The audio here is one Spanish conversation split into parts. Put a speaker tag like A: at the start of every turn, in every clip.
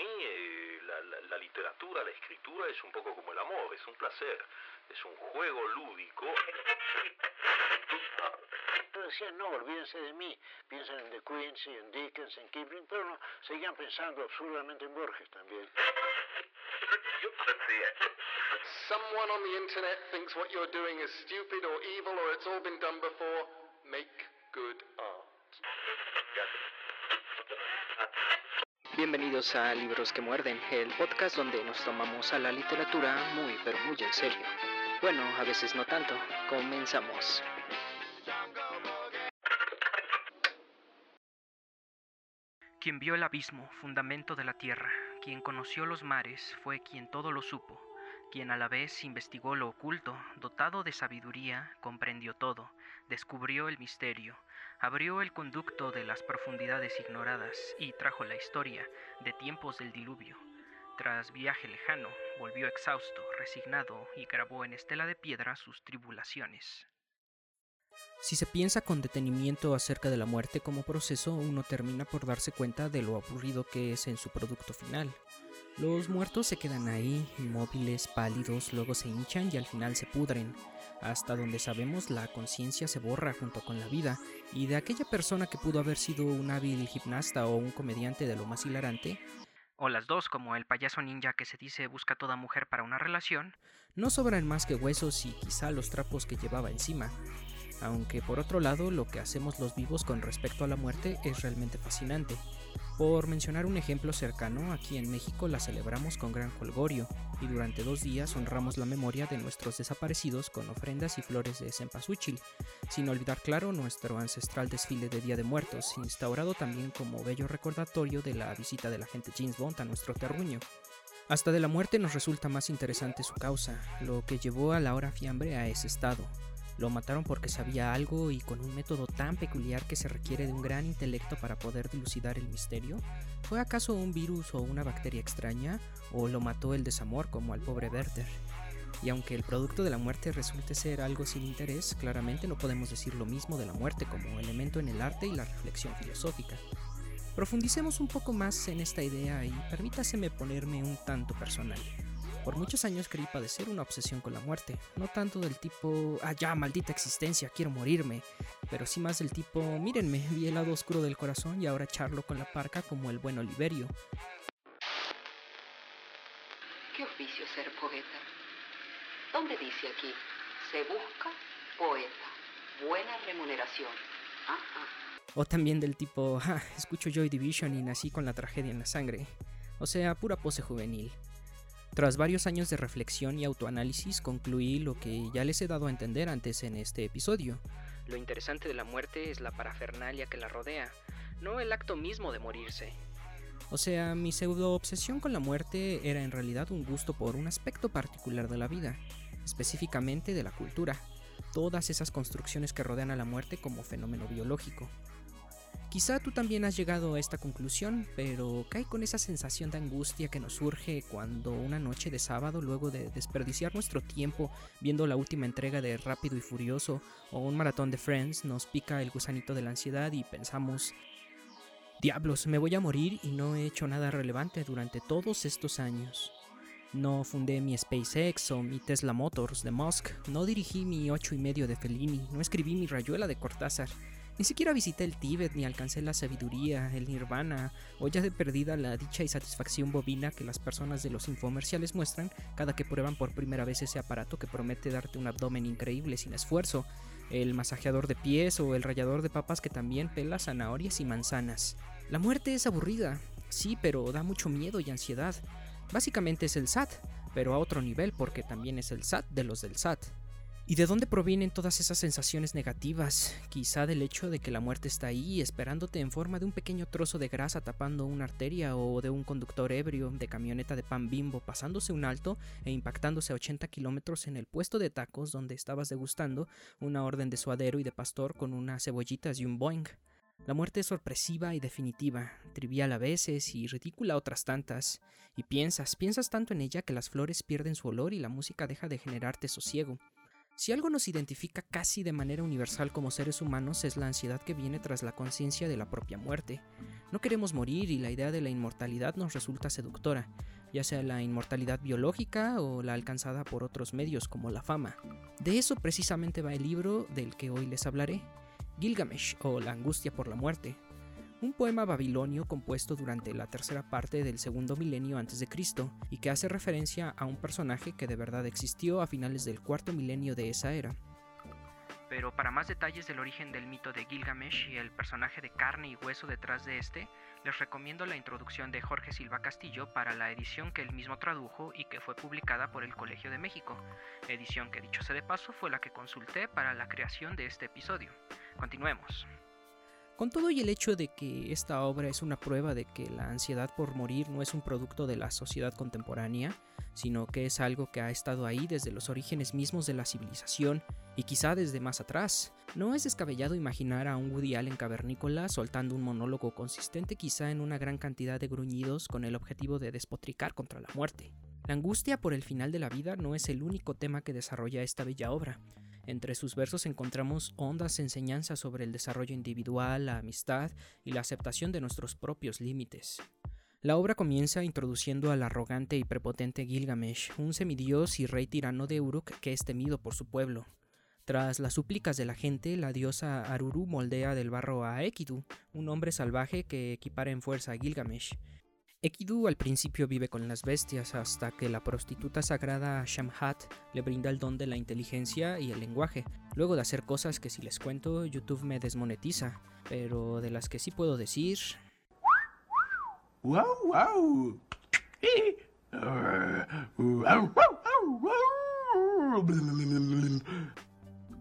A: mí eh, la, literatura, la escritura es un poco como el amor, es un placer, es un juego lúdico.
B: Decían, no, olvídense de mí, piensen en De Quincy, en Dickens, en Kipling, pero no, seguían pensando absurdamente en Borges también.
C: Someone on the internet thinks what you're doing is stupid or evil or it's all been done before. Make good art.
D: Bienvenidos a Libros que Muerden, el podcast donde nos tomamos a la literatura muy pero muy en serio. Bueno, a veces no tanto. Comenzamos. Quien vio el abismo, fundamento de la tierra, quien conoció los mares, fue quien todo lo supo, quien a la vez investigó lo oculto, dotado de sabiduría, comprendió todo, descubrió el misterio, abrió el conducto de las profundidades ignoradas y trajo la historia de tiempos del diluvio. Tras viaje lejano, volvió exhausto, resignado y grabó en estela de piedra sus tribulaciones. Si se piensa con detenimiento acerca de la muerte como proceso, uno termina por darse cuenta de lo aburrido que es en su producto final. Los muertos se quedan ahí, inmóviles, pálidos, luego se hinchan y al final se pudren. Hasta donde sabemos la conciencia se borra junto con la vida, y de aquella persona que pudo haber sido un hábil gimnasta o un comediante de lo más hilarante, o las dos como el payaso ninja que se dice busca toda mujer para una relación, no sobran más que huesos y quizá los trapos que llevaba encima aunque por otro lado lo que hacemos los vivos con respecto a la muerte es realmente fascinante. Por mencionar un ejemplo cercano, aquí en México la celebramos con gran colgorio y durante dos días honramos la memoria de nuestros desaparecidos con ofrendas y flores de cempasúchil, sin olvidar claro nuestro ancestral desfile de Día de Muertos, instaurado también como bello recordatorio de la visita del agente James Bond a nuestro terruño. Hasta de la muerte nos resulta más interesante su causa, lo que llevó a la hora fiambre a ese estado, lo mataron porque sabía algo y con un método tan peculiar que se requiere de un gran intelecto para poder dilucidar el misterio. ¿Fue acaso un virus o una bacteria extraña? ¿O lo mató el desamor como al pobre Werther? Y aunque el producto de la muerte resulte ser algo sin interés, claramente no podemos decir lo mismo de la muerte como elemento en el arte y la reflexión filosófica. Profundicemos un poco más en esta idea y permítaseme ponerme un tanto personal. Por muchos años creí padecer una obsesión con la muerte, no tanto del tipo, ah ya, maldita existencia, quiero morirme, pero sí más del tipo, mírenme, vi el lado oscuro del corazón y ahora charlo con la parca como el buen Oliverio.
E: ¿Qué oficio ser poeta? ¿Dónde dice aquí? Se busca poeta, buena remuneración. Ah, ah.
D: O también del tipo, ah, escucho Joy Division y nací con la tragedia en la sangre. O sea, pura pose juvenil. Tras varios años de reflexión y autoanálisis concluí lo que ya les he dado a entender antes en este episodio. Lo interesante de la muerte es la parafernalia que la rodea, no el acto mismo de morirse. O sea, mi pseudo obsesión con la muerte era en realidad un gusto por un aspecto particular de la vida, específicamente de la cultura, todas esas construcciones que rodean a la muerte como fenómeno biológico. Quizá tú también has llegado a esta conclusión, pero cae con esa sensación de angustia que nos surge cuando una noche de sábado, luego de desperdiciar nuestro tiempo viendo la última entrega de Rápido y Furioso o un maratón de Friends, nos pica el gusanito de la ansiedad y pensamos, diablos, me voy a morir y no he hecho nada relevante durante todos estos años. No fundé mi SpaceX o mi Tesla Motors de Musk, no dirigí mi 8 y medio de Fellini, no escribí mi rayuela de Cortázar. Ni siquiera visité el Tíbet ni alcancé la sabiduría, el nirvana, o ya de perdida la dicha y satisfacción bovina que las personas de los infomerciales muestran cada que prueban por primera vez ese aparato que promete darte un abdomen increíble sin esfuerzo, el masajeador de pies o el rallador de papas que también pela zanahorias y manzanas. La muerte es aburrida, sí, pero da mucho miedo y ansiedad. Básicamente es el SAT, pero a otro nivel porque también es el SAT de los del SAT. ¿Y de dónde provienen todas esas sensaciones negativas? Quizá del hecho de que la muerte está ahí, esperándote en forma de un pequeño trozo de grasa tapando una arteria o de un conductor ebrio de camioneta de pan bimbo pasándose un alto e impactándose a 80 kilómetros en el puesto de tacos donde estabas degustando una orden de suadero y de pastor con unas cebollitas y un boing. La muerte es sorpresiva y definitiva, trivial a veces y ridícula otras tantas, y piensas, piensas tanto en ella que las flores pierden su olor y la música deja de generarte sosiego. Si algo nos identifica casi de manera universal como seres humanos es la ansiedad que viene tras la conciencia de la propia muerte. No queremos morir y la idea de la inmortalidad nos resulta seductora, ya sea la inmortalidad biológica o la alcanzada por otros medios como la fama. De eso precisamente va el libro del que hoy les hablaré, Gilgamesh o La angustia por la muerte, un poema babilonio compuesto durante la tercera parte del segundo milenio antes de Cristo y que hace referencia a un personaje que de verdad existió a finales del cuarto milenio de esa era. Pero para más detalles del origen del mito de Gilgamesh y el personaje de carne y hueso detrás de este, les recomiendo la introducción de Jorge Silva Castillo para la edición que él mismo tradujo y que fue publicada por el Colegio de México, edición que dicho sea de paso fue la que consulté para la creación de este episodio. Continuemos. Con todo y el hecho de que esta obra es una prueba de que la ansiedad por morir no es un producto de la sociedad contemporánea, sino que es algo que ha estado ahí desde los orígenes mismos de la civilización y quizá desde más atrás. No es descabellado imaginar a un Woody Allen cavernícola soltando un monólogo consistente quizá en una gran cantidad de gruñidos con el objetivo de despotricar contra la muerte. La angustia por el final de la vida no es el único tema que desarrolla esta bella obra. Entre sus versos encontramos hondas enseñanzas sobre el desarrollo individual, la amistad y la aceptación de nuestros propios límites. La obra comienza introduciendo al arrogante y prepotente Gilgamesh, un semidios y rey tirano de Uruk que es temido por su pueblo. Tras las súplicas de la gente, la diosa Aruru moldea del barro a Ekidu, un hombre salvaje que equipara en fuerza a Gilgamesh, Ekidu al principio vive con las bestias hasta que la prostituta sagrada Shamhat le brinda el don de la inteligencia y el lenguaje, luego de hacer cosas que si les cuento YouTube me desmonetiza, pero de las que sí puedo decir... ¡Wow, wow!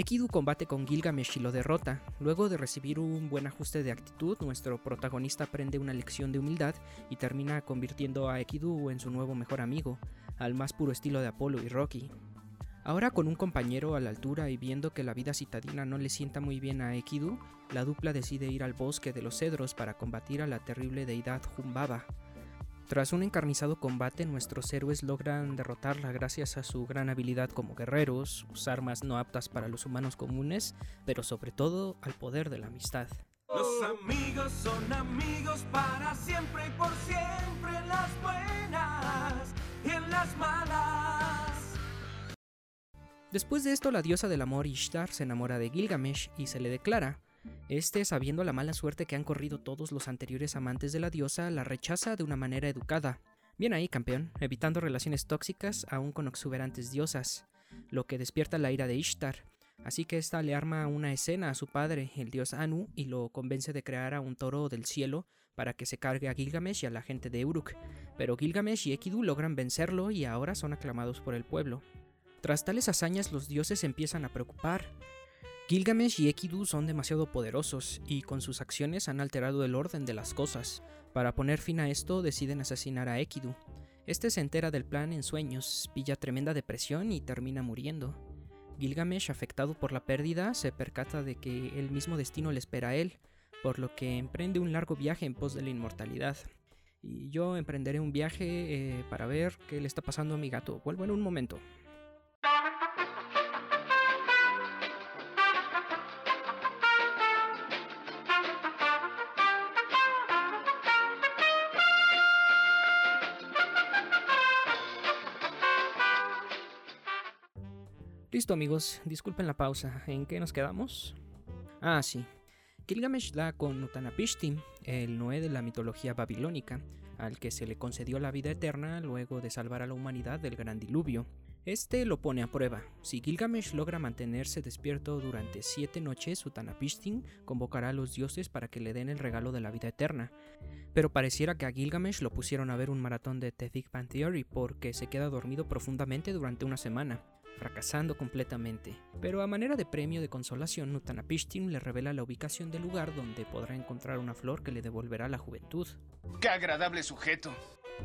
D: Ekidu combate con Gilgamesh y lo derrota. Luego de recibir un buen ajuste de actitud, nuestro protagonista aprende una lección de humildad y termina convirtiendo a Ekidu en su nuevo mejor amigo, al más puro estilo de Apolo y Rocky. Ahora con un compañero a la altura y viendo que la vida citadina no le sienta muy bien a Ekidu, la dupla decide ir al bosque de los cedros para combatir a la terrible deidad Jumbaba. Tras un encarnizado combate, nuestros héroes logran derrotarla gracias a su gran habilidad como guerreros, sus armas no aptas para los humanos comunes, pero sobre todo al poder de la amistad. Los amigos son amigos para siempre y por siempre en las buenas y en las malas. Después de esto, la diosa del amor Ishtar se enamora de Gilgamesh y se le declara, este, sabiendo la mala suerte que han corrido todos los anteriores amantes de la diosa, la rechaza de una manera educada. Bien ahí, campeón, evitando relaciones tóxicas aún con exuberantes diosas, lo que despierta la ira de Ishtar. Así que ésta le arma una escena a su padre, el dios Anu, y lo convence de crear a un toro del cielo para que se cargue a Gilgamesh y a la gente de Uruk. Pero Gilgamesh y Ekidu logran vencerlo y ahora son aclamados por el pueblo. Tras tales hazañas los dioses empiezan a preocupar, Gilgamesh y Ekidu son demasiado poderosos y con sus acciones han alterado el orden de las cosas. Para poner fin a esto deciden asesinar a Ekidu. Este se entera del plan en sueños, pilla tremenda depresión y termina muriendo. Gilgamesh, afectado por la pérdida, se percata de que el mismo destino le espera a él, por lo que emprende un largo viaje en pos de la inmortalidad. Y yo emprenderé un viaje eh, para ver qué le está pasando a mi gato. Vuelvo en un momento. Listo amigos, disculpen la pausa. ¿En qué nos quedamos? Ah, sí. Gilgamesh da con Utanapishtim, el Noé de la mitología babilónica, al que se le concedió la vida eterna luego de salvar a la humanidad del gran diluvio. Este lo pone a prueba. Si Gilgamesh logra mantenerse despierto durante siete noches, Utanapishtim convocará a los dioses para que le den el regalo de la vida eterna. Pero pareciera que a Gilgamesh lo pusieron a ver un maratón de The Big Bang Theory porque se queda dormido profundamente durante una semana fracasando completamente. Pero a manera de premio de consolación, Utanapishtim le revela la ubicación del lugar donde podrá encontrar una flor que le devolverá la juventud.
F: ¡Qué agradable sujeto!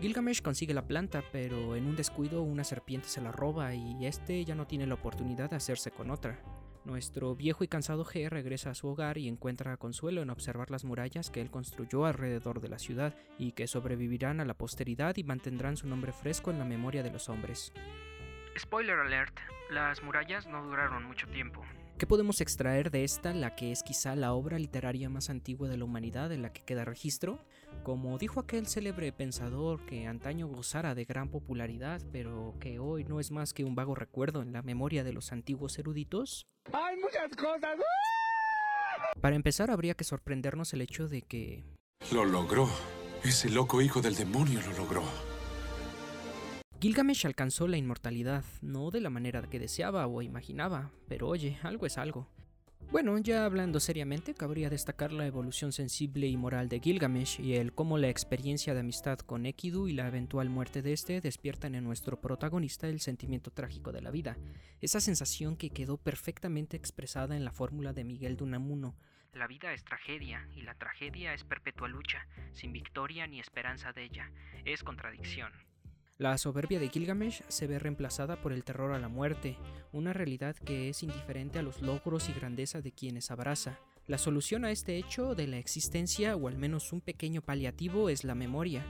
D: Gilgamesh consigue la planta, pero en un descuido una serpiente se la roba y este ya no tiene la oportunidad de hacerse con otra. Nuestro viejo y cansado G regresa a su hogar y encuentra consuelo en observar las murallas que él construyó alrededor de la ciudad y que sobrevivirán a la posteridad y mantendrán su nombre fresco en la memoria de los hombres.
G: Spoiler alert, las murallas no duraron mucho tiempo.
D: ¿Qué podemos extraer de esta, la que es quizá la obra literaria más antigua de la humanidad en la que queda registro? Como dijo aquel célebre pensador que antaño gozara de gran popularidad, pero que hoy no es más que un vago recuerdo en la memoria de los antiguos eruditos.
F: ¡Hay muchas cosas!
D: Para empezar, habría que sorprendernos el hecho de que...
H: Lo logró. Ese loco hijo del demonio lo logró.
D: Gilgamesh alcanzó la inmortalidad, no de la manera que deseaba o imaginaba, pero oye, algo es algo. Bueno, ya hablando seriamente, cabría destacar la evolución sensible y moral de Gilgamesh y el cómo la experiencia de amistad con Ekidu y la eventual muerte de este despiertan en nuestro protagonista el sentimiento trágico de la vida, esa sensación que quedó perfectamente expresada en la fórmula de Miguel de Unamuno.
G: La vida es tragedia y la tragedia es perpetua lucha, sin victoria ni esperanza de ella, es contradicción.
D: La soberbia de Gilgamesh se ve reemplazada por el terror a la muerte, una realidad que es indiferente a los logros y grandeza de quienes abraza. La solución a este hecho de la existencia, o al menos un pequeño paliativo, es la memoria.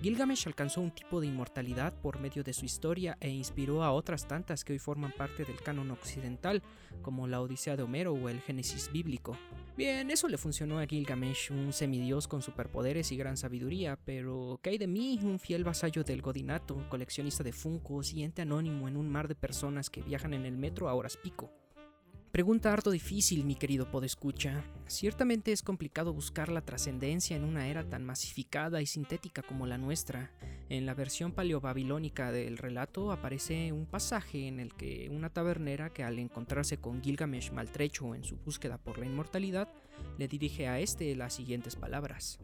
D: Gilgamesh alcanzó un tipo de inmortalidad por medio de su historia e inspiró a otras tantas que hoy forman parte del canon occidental, como la Odisea de Homero o el Génesis bíblico. Bien, eso le funcionó a Gilgamesh, un semidios con superpoderes y gran sabiduría, pero ¿qué hay de mí, un fiel vasallo del Godinato, coleccionista de funcos y anónimo en un mar de personas que viajan en el metro a horas pico? Pregunta harto difícil, mi querido podescucha. Ciertamente es complicado buscar la trascendencia en una era tan masificada y sintética como la nuestra. En la versión paleobabilónica del relato aparece un pasaje en el que una tabernera que al encontrarse con Gilgamesh maltrecho en su búsqueda por la inmortalidad, le dirige a este las siguientes palabras.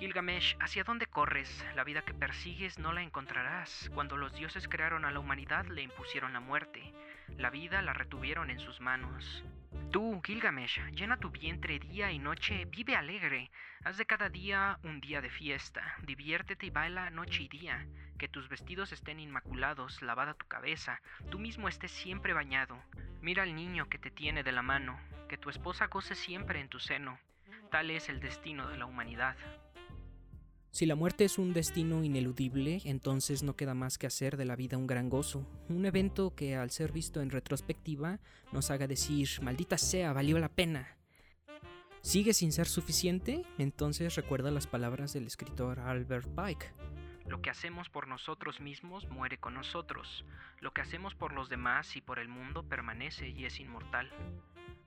G: Gilgamesh, ¿hacia dónde corres? La vida que persigues no la encontrarás. Cuando los dioses crearon a la humanidad le impusieron la muerte. La vida la retuvieron en sus manos. Tú, Gilgamesh, llena tu vientre día y noche, vive alegre, haz de cada día un día de fiesta, diviértete y baila noche y día, que tus vestidos estén inmaculados, lavada tu cabeza, tú mismo estés siempre bañado. Mira al niño que te tiene de la mano, que tu esposa goce siempre en tu seno. Tal es el destino de la humanidad.
D: Si la muerte es un destino ineludible, entonces no queda más que hacer de la vida un gran gozo, un evento que al ser visto en retrospectiva nos haga decir, maldita sea, valió la pena. ¿Sigue sin ser suficiente? Entonces recuerda las palabras del escritor Albert Pike.
G: Lo que hacemos por nosotros mismos muere con nosotros. Lo que hacemos por los demás y por el mundo permanece y es inmortal.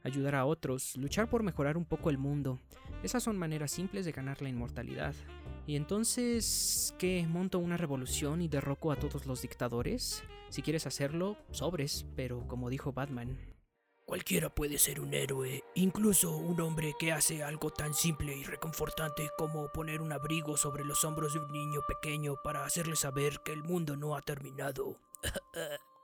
D: Ayudar a otros, luchar por mejorar un poco el mundo, esas son maneras simples de ganar la inmortalidad. Y entonces, ¿qué? ¿Monto una revolución y derroco a todos los dictadores? Si quieres hacerlo, sobres, pero como dijo Batman.
I: Cualquiera puede ser un héroe, incluso un hombre que hace algo tan simple y reconfortante como poner un abrigo sobre los hombros de un niño pequeño para hacerle saber que el mundo no ha terminado.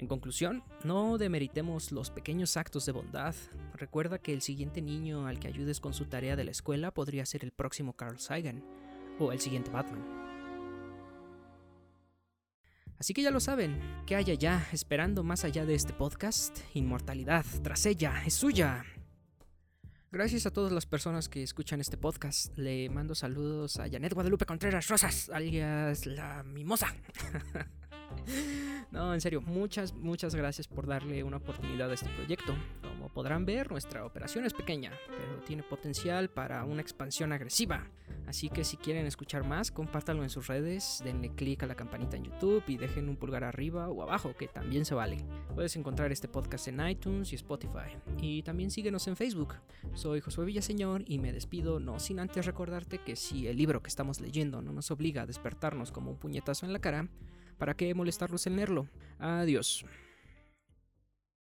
D: En conclusión, no demeritemos los pequeños actos de bondad. Recuerda que el siguiente niño al que ayudes con su tarea de la escuela podría ser el próximo Carl Sagan o el siguiente Batman. Así que ya lo saben, ¿qué hay allá esperando más allá de este podcast? Inmortalidad, tras ella, es suya. Gracias a todas las personas que escuchan este podcast. Le mando saludos a Janet Guadalupe Contreras Rosas, alias la Mimosa. No, en serio, muchas, muchas gracias por darle una oportunidad a este proyecto. Como podrán ver, nuestra operación es pequeña, pero tiene potencial para una expansión agresiva. Así que si quieren escuchar más, compártanlo en sus redes, denle click a la campanita en YouTube y dejen un pulgar arriba o abajo, que también se vale. Puedes encontrar este podcast en iTunes y Spotify. Y también síguenos en Facebook. Soy Josué Villaseñor y me despido no sin antes recordarte que si el libro que estamos leyendo no nos obliga a despertarnos como un puñetazo en la cara, ¿Para qué molestarnos en leerlo? Adiós.